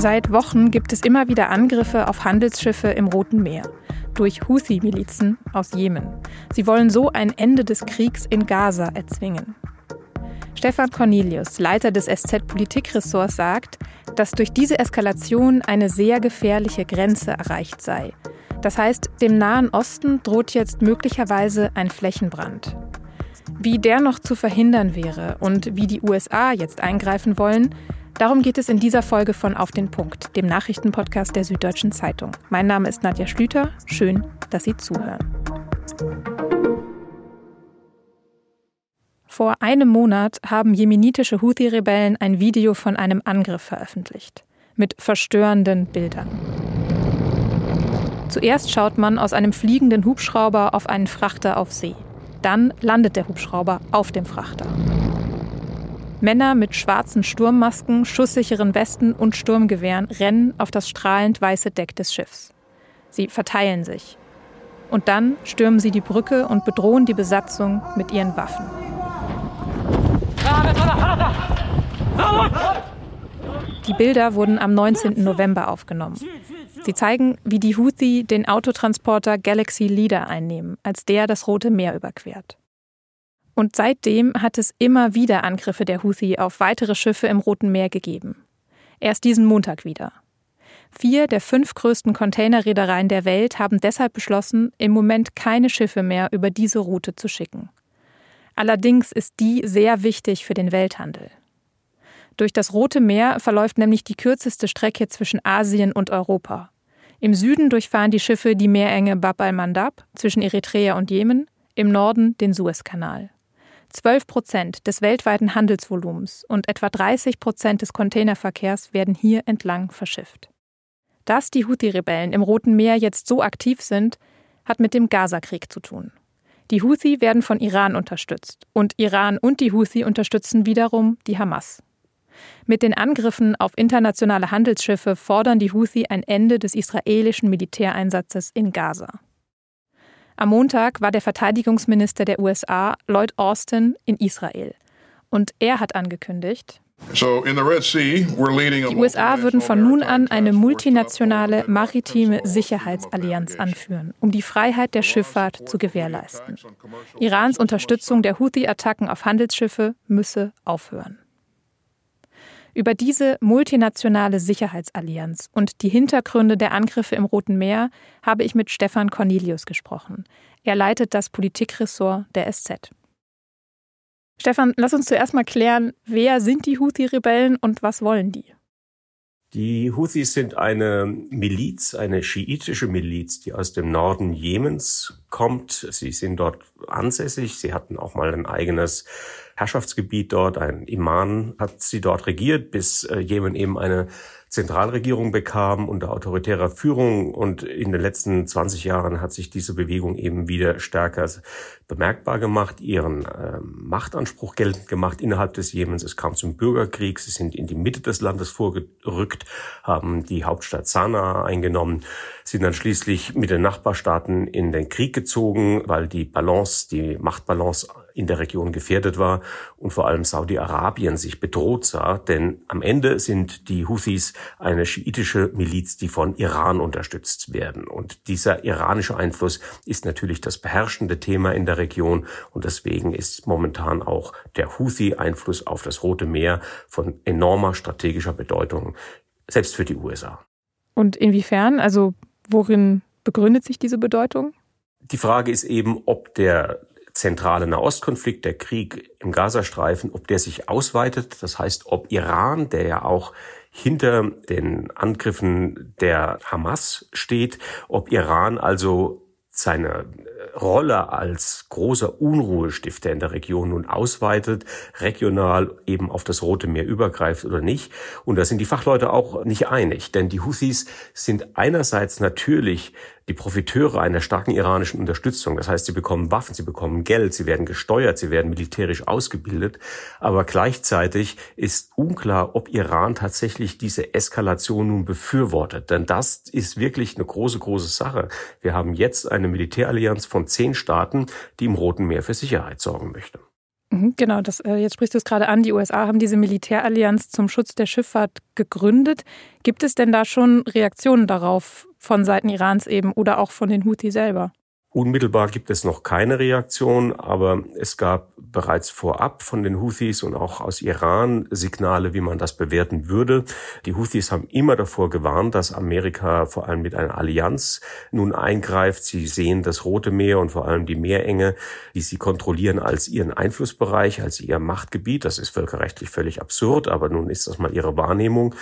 Seit Wochen gibt es immer wieder Angriffe auf Handelsschiffe im Roten Meer durch Houthi-Milizen aus Jemen. Sie wollen so ein Ende des Kriegs in Gaza erzwingen. Stefan Cornelius, Leiter des SZ-Politikressorts, sagt, dass durch diese Eskalation eine sehr gefährliche Grenze erreicht sei. Das heißt, dem Nahen Osten droht jetzt möglicherweise ein Flächenbrand. Wie der noch zu verhindern wäre und wie die USA jetzt eingreifen wollen, darum geht es in dieser Folge von Auf den Punkt, dem Nachrichtenpodcast der Süddeutschen Zeitung. Mein Name ist Nadja Schlüter. Schön, dass Sie zuhören. Vor einem Monat haben jemenitische Houthi-Rebellen ein Video von einem Angriff veröffentlicht. Mit verstörenden Bildern. Zuerst schaut man aus einem fliegenden Hubschrauber auf einen Frachter auf See. Dann landet der Hubschrauber auf dem Frachter. Männer mit schwarzen Sturmmasken, schusssicheren Westen und Sturmgewehren rennen auf das strahlend weiße Deck des Schiffs. Sie verteilen sich. Und dann stürmen sie die Brücke und bedrohen die Besatzung mit ihren Waffen. Die Bilder wurden am 19. November aufgenommen. Sie zeigen, wie die Houthi den Autotransporter Galaxy Leader einnehmen, als der das Rote Meer überquert. Und seitdem hat es immer wieder Angriffe der Houthi auf weitere Schiffe im Roten Meer gegeben. Erst diesen Montag wieder. Vier der fünf größten Containerreedereien der Welt haben deshalb beschlossen, im Moment keine Schiffe mehr über diese Route zu schicken. Allerdings ist die sehr wichtig für den Welthandel. Durch das Rote Meer verläuft nämlich die kürzeste Strecke zwischen Asien und Europa. Im Süden durchfahren die Schiffe die Meerenge Bab al-Mandab zwischen Eritrea und Jemen, im Norden den Suezkanal. 12 Prozent des weltweiten Handelsvolumens und etwa 30 Prozent des Containerverkehrs werden hier entlang verschifft. Dass die Houthi-Rebellen im Roten Meer jetzt so aktiv sind, hat mit dem Gaza-Krieg zu tun. Die Houthi werden von Iran unterstützt und Iran und die Houthi unterstützen wiederum die Hamas. Mit den Angriffen auf internationale Handelsschiffe fordern die Houthi ein Ende des israelischen Militäreinsatzes in Gaza. Am Montag war der Verteidigungsminister der USA, Lloyd Austin, in Israel. Und er hat angekündigt, die USA würden von nun an eine multinationale maritime Sicherheitsallianz anführen, um die Freiheit der Schifffahrt zu gewährleisten. Irans Unterstützung der Houthi-Attacken auf Handelsschiffe müsse aufhören. Über diese multinationale Sicherheitsallianz und die Hintergründe der Angriffe im Roten Meer habe ich mit Stefan Cornelius gesprochen. Er leitet das Politikressort der SZ. Stefan, lass uns zuerst mal klären, wer sind die Houthi-Rebellen und was wollen die? Die Houthis sind eine Miliz, eine schiitische Miliz, die aus dem Norden Jemens kommt. Sie sind dort ansässig. Sie hatten auch mal ein eigenes Herrschaftsgebiet dort. Ein Imam hat sie dort regiert, bis äh, Jemen eben eine Zentralregierung bekam unter autoritärer Führung. Und in den letzten 20 Jahren hat sich diese Bewegung eben wieder stärker bemerkbar gemacht, ihren äh, Machtanspruch geltend gemacht innerhalb des Jemens. Es kam zum Bürgerkrieg. Sie sind in die Mitte des Landes vorgerückt, haben die Hauptstadt Sanaa eingenommen, sind dann schließlich mit den Nachbarstaaten in den Krieg gezogen, weil die Balance, die Machtbalance in der Region gefährdet war und vor allem Saudi-Arabien sich bedroht sah. Denn am Ende sind die Houthis eine schiitische Miliz, die von Iran unterstützt werden. Und dieser iranische Einfluss ist natürlich das beherrschende Thema in der Region. Und deswegen ist momentan auch der Houthi-Einfluss auf das Rote Meer von enormer strategischer Bedeutung, selbst für die USA. Und inwiefern? Also worin begründet sich diese Bedeutung? Die Frage ist eben, ob der zentrale Nahostkonflikt, der Krieg im Gazastreifen, ob der sich ausweitet. Das heißt, ob Iran, der ja auch hinter den Angriffen der Hamas steht, ob Iran also seine Rolle als großer Unruhestifter in der Region nun ausweitet, regional eben auf das Rote Meer übergreift oder nicht. Und da sind die Fachleute auch nicht einig, denn die Houthis sind einerseits natürlich die Profiteure einer starken iranischen Unterstützung. Das heißt, sie bekommen Waffen, sie bekommen Geld, sie werden gesteuert, sie werden militärisch ausgebildet. Aber gleichzeitig ist unklar, ob Iran tatsächlich diese Eskalation nun befürwortet. Denn das ist wirklich eine große, große Sache. Wir haben jetzt eine Militärallianz von zehn Staaten, die im Roten Meer für Sicherheit sorgen möchte. Mhm, genau, das, äh, jetzt sprichst du es gerade an. Die USA haben diese Militärallianz zum Schutz der Schifffahrt gegründet. Gibt es denn da schon Reaktionen darauf von Seiten Irans eben oder auch von den Houthi selber? Unmittelbar gibt es noch keine Reaktion, aber es gab bereits vorab von den Houthis und auch aus Iran Signale, wie man das bewerten würde. Die Houthis haben immer davor gewarnt, dass Amerika vor allem mit einer Allianz nun eingreift. Sie sehen das Rote Meer und vor allem die Meerenge, die sie kontrollieren, als ihren Einflussbereich, als ihr Machtgebiet. Das ist völkerrechtlich völlig absurd, aber nun ist das mal ihre Wahrnehmung.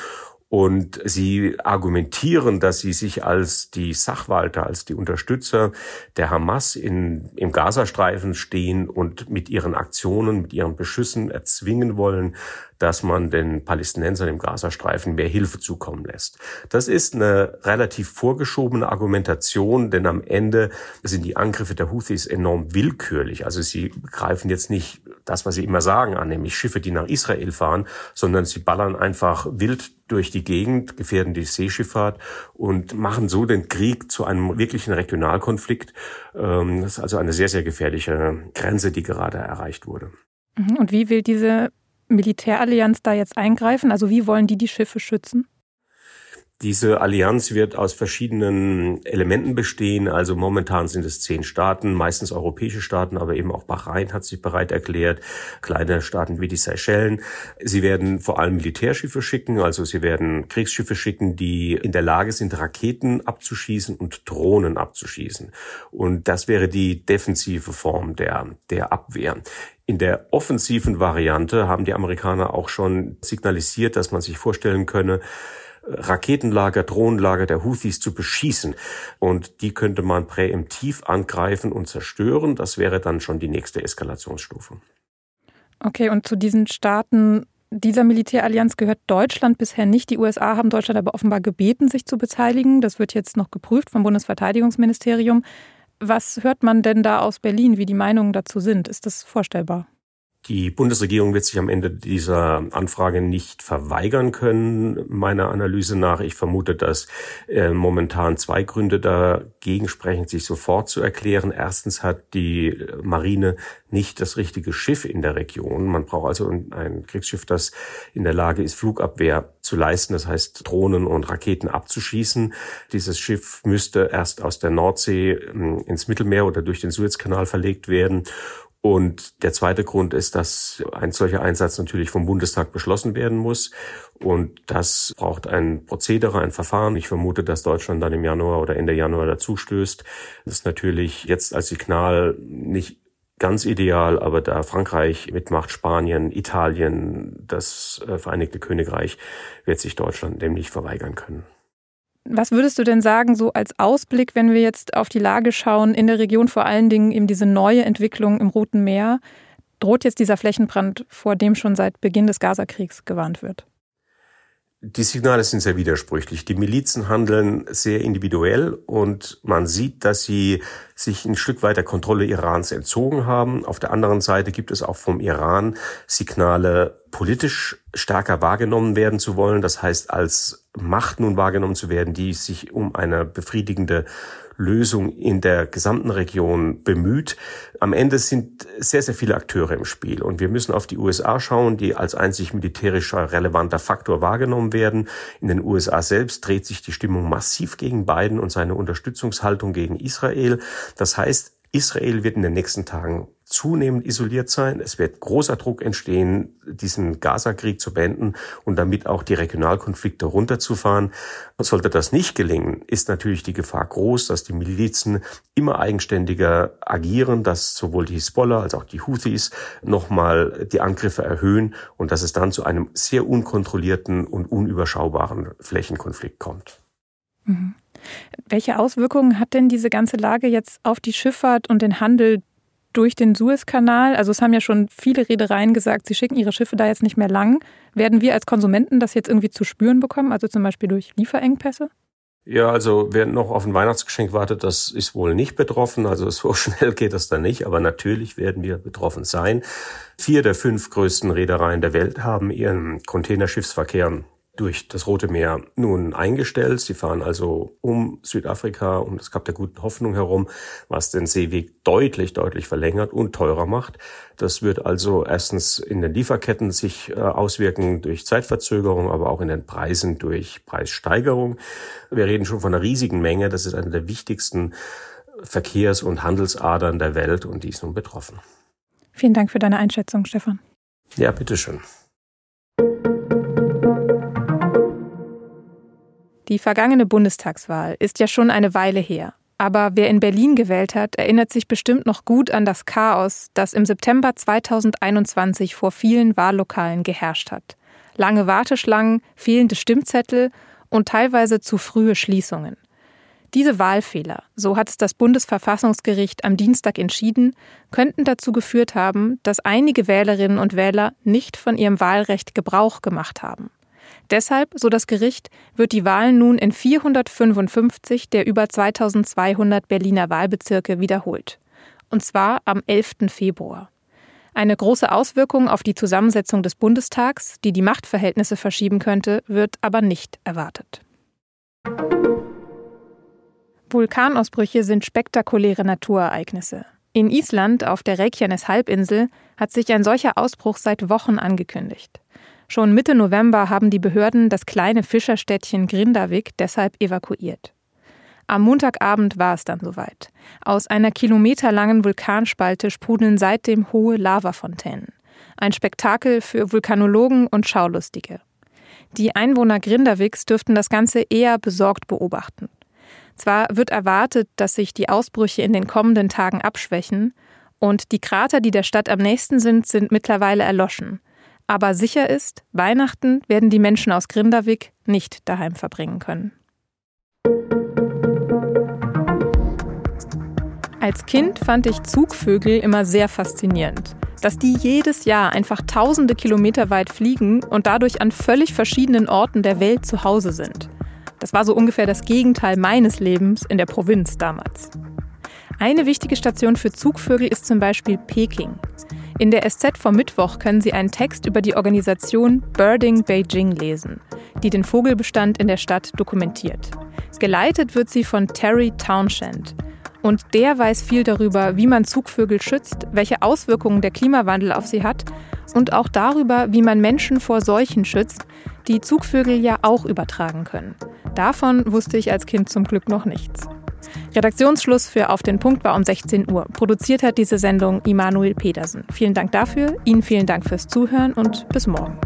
Und sie argumentieren, dass sie sich als die Sachwalter, als die Unterstützer der Hamas in, im Gazastreifen stehen und mit ihren Aktionen, mit ihren Beschüssen erzwingen wollen, dass man den Palästinensern im Gazastreifen mehr Hilfe zukommen lässt. Das ist eine relativ vorgeschobene Argumentation, denn am Ende sind die Angriffe der Houthis enorm willkürlich. Also sie greifen jetzt nicht das, was sie immer sagen, an, nämlich Schiffe, die nach Israel fahren, sondern sie ballern einfach wild durch die Gegend, gefährden die Seeschifffahrt und machen so den Krieg zu einem wirklichen Regionalkonflikt. Ähm, das ist also eine sehr, sehr gefährliche Grenze, die gerade erreicht wurde. Mhm. Und wie will diese Militärallianz da jetzt eingreifen? Also wie wollen die die Schiffe schützen? Diese Allianz wird aus verschiedenen Elementen bestehen. Also momentan sind es zehn Staaten, meistens europäische Staaten, aber eben auch Bahrain hat sich bereit erklärt, kleine Staaten wie die Seychellen. Sie werden vor allem Militärschiffe schicken, also sie werden Kriegsschiffe schicken, die in der Lage sind, Raketen abzuschießen und Drohnen abzuschießen. Und das wäre die defensive Form der, der Abwehr. In der offensiven Variante haben die Amerikaner auch schon signalisiert, dass man sich vorstellen könne, Raketenlager, Drohnenlager der Houthis zu beschießen. Und die könnte man präemptiv angreifen und zerstören. Das wäre dann schon die nächste Eskalationsstufe. Okay, und zu diesen Staaten dieser Militärallianz gehört Deutschland bisher nicht. Die USA haben Deutschland aber offenbar gebeten, sich zu beteiligen. Das wird jetzt noch geprüft vom Bundesverteidigungsministerium. Was hört man denn da aus Berlin, wie die Meinungen dazu sind? Ist das vorstellbar? Die Bundesregierung wird sich am Ende dieser Anfrage nicht verweigern können, meiner Analyse nach. Ich vermute, dass äh, momentan zwei Gründe dagegen sprechen, sich sofort zu erklären. Erstens hat die Marine nicht das richtige Schiff in der Region. Man braucht also ein Kriegsschiff, das in der Lage ist, Flugabwehr zu leisten, das heißt Drohnen und Raketen abzuschießen. Dieses Schiff müsste erst aus der Nordsee äh, ins Mittelmeer oder durch den Suezkanal verlegt werden. Und der zweite Grund ist, dass ein solcher Einsatz natürlich vom Bundestag beschlossen werden muss. Und das braucht ein Prozedere, ein Verfahren. Ich vermute, dass Deutschland dann im Januar oder Ende Januar dazu stößt. Das ist natürlich jetzt als Signal nicht ganz ideal, aber da Frankreich mitmacht, Spanien, Italien, das äh, Vereinigte Königreich, wird sich Deutschland dem nicht verweigern können. Was würdest du denn sagen, so als Ausblick, wenn wir jetzt auf die Lage schauen, in der Region vor allen Dingen eben diese neue Entwicklung im Roten Meer? Droht jetzt dieser Flächenbrand, vor dem schon seit Beginn des Gazakriegs gewarnt wird? Die Signale sind sehr widersprüchlich. Die Milizen handeln sehr individuell und man sieht, dass sie sich ein Stück weit der Kontrolle Irans entzogen haben. Auf der anderen Seite gibt es auch vom Iran Signale, politisch stärker wahrgenommen werden zu wollen. Das heißt, als Macht nun wahrgenommen zu werden, die sich um eine befriedigende Lösung in der gesamten Region bemüht. Am Ende sind sehr, sehr viele Akteure im Spiel und wir müssen auf die USA schauen, die als einzig militärischer relevanter Faktor wahrgenommen werden. In den USA selbst dreht sich die Stimmung massiv gegen Biden und seine Unterstützungshaltung gegen Israel. Das heißt, Israel wird in den nächsten Tagen zunehmend isoliert sein. Es wird großer Druck entstehen, diesen Gaza-Krieg zu beenden und damit auch die Regionalkonflikte runterzufahren. Sollte das nicht gelingen, ist natürlich die Gefahr groß, dass die Milizen immer eigenständiger agieren, dass sowohl die Hisbollah als auch die Houthis nochmal die Angriffe erhöhen und dass es dann zu einem sehr unkontrollierten und unüberschaubaren Flächenkonflikt kommt. Mhm. Welche Auswirkungen hat denn diese ganze Lage jetzt auf die Schifffahrt und den Handel durch den Suezkanal? Also es haben ja schon viele Reedereien gesagt, sie schicken ihre Schiffe da jetzt nicht mehr lang. Werden wir als Konsumenten das jetzt irgendwie zu spüren bekommen, also zum Beispiel durch Lieferengpässe? Ja, also wer noch auf ein Weihnachtsgeschenk wartet, das ist wohl nicht betroffen. Also so schnell geht das dann nicht, aber natürlich werden wir betroffen sein. Vier der fünf größten Reedereien der Welt haben ihren Containerschiffsverkehr durch das Rote Meer nun eingestellt. Sie fahren also um Südafrika, um das Kap der Guten Hoffnung herum, was den Seeweg deutlich, deutlich verlängert und teurer macht. Das wird also erstens in den Lieferketten sich äh, auswirken durch Zeitverzögerung, aber auch in den Preisen durch Preissteigerung. Wir reden schon von einer riesigen Menge. Das ist eine der wichtigsten Verkehrs- und Handelsadern der Welt und die ist nun betroffen. Vielen Dank für deine Einschätzung, Stefan. Ja, bitteschön. Die vergangene Bundestagswahl ist ja schon eine Weile her. Aber wer in Berlin gewählt hat, erinnert sich bestimmt noch gut an das Chaos, das im September 2021 vor vielen Wahllokalen geherrscht hat. Lange Warteschlangen, fehlende Stimmzettel und teilweise zu frühe Schließungen. Diese Wahlfehler, so hat es das Bundesverfassungsgericht am Dienstag entschieden, könnten dazu geführt haben, dass einige Wählerinnen und Wähler nicht von ihrem Wahlrecht Gebrauch gemacht haben. Deshalb, so das Gericht, wird die Wahl nun in 455 der über 2200 Berliner Wahlbezirke wiederholt. Und zwar am 11. Februar. Eine große Auswirkung auf die Zusammensetzung des Bundestags, die die Machtverhältnisse verschieben könnte, wird aber nicht erwartet. Vulkanausbrüche sind spektakuläre Naturereignisse. In Island auf der Reykjanes-Halbinsel hat sich ein solcher Ausbruch seit Wochen angekündigt. Schon Mitte November haben die Behörden das kleine Fischerstädtchen Grindavik deshalb evakuiert. Am Montagabend war es dann soweit. Aus einer kilometerlangen Vulkanspalte sprudeln seitdem hohe Lavafontänen. Ein Spektakel für Vulkanologen und Schaulustige. Die Einwohner Grindaviks dürften das Ganze eher besorgt beobachten. Zwar wird erwartet, dass sich die Ausbrüche in den kommenden Tagen abschwächen, und die Krater, die der Stadt am nächsten sind, sind mittlerweile erloschen. Aber sicher ist, Weihnachten werden die Menschen aus Grindavik nicht daheim verbringen können. Als Kind fand ich Zugvögel immer sehr faszinierend. Dass die jedes Jahr einfach tausende Kilometer weit fliegen und dadurch an völlig verschiedenen Orten der Welt zu Hause sind. Das war so ungefähr das Gegenteil meines Lebens in der Provinz damals. Eine wichtige Station für Zugvögel ist zum Beispiel Peking. In der SZ vom Mittwoch können Sie einen Text über die Organisation Birding Beijing lesen, die den Vogelbestand in der Stadt dokumentiert. Geleitet wird sie von Terry Townshend. Und der weiß viel darüber, wie man Zugvögel schützt, welche Auswirkungen der Klimawandel auf sie hat und auch darüber, wie man Menschen vor Seuchen schützt, die Zugvögel ja auch übertragen können. Davon wusste ich als Kind zum Glück noch nichts. Redaktionsschluss für Auf den Punkt war um 16 Uhr. Produziert hat diese Sendung Immanuel Pedersen. Vielen Dank dafür, Ihnen vielen Dank fürs Zuhören und bis morgen.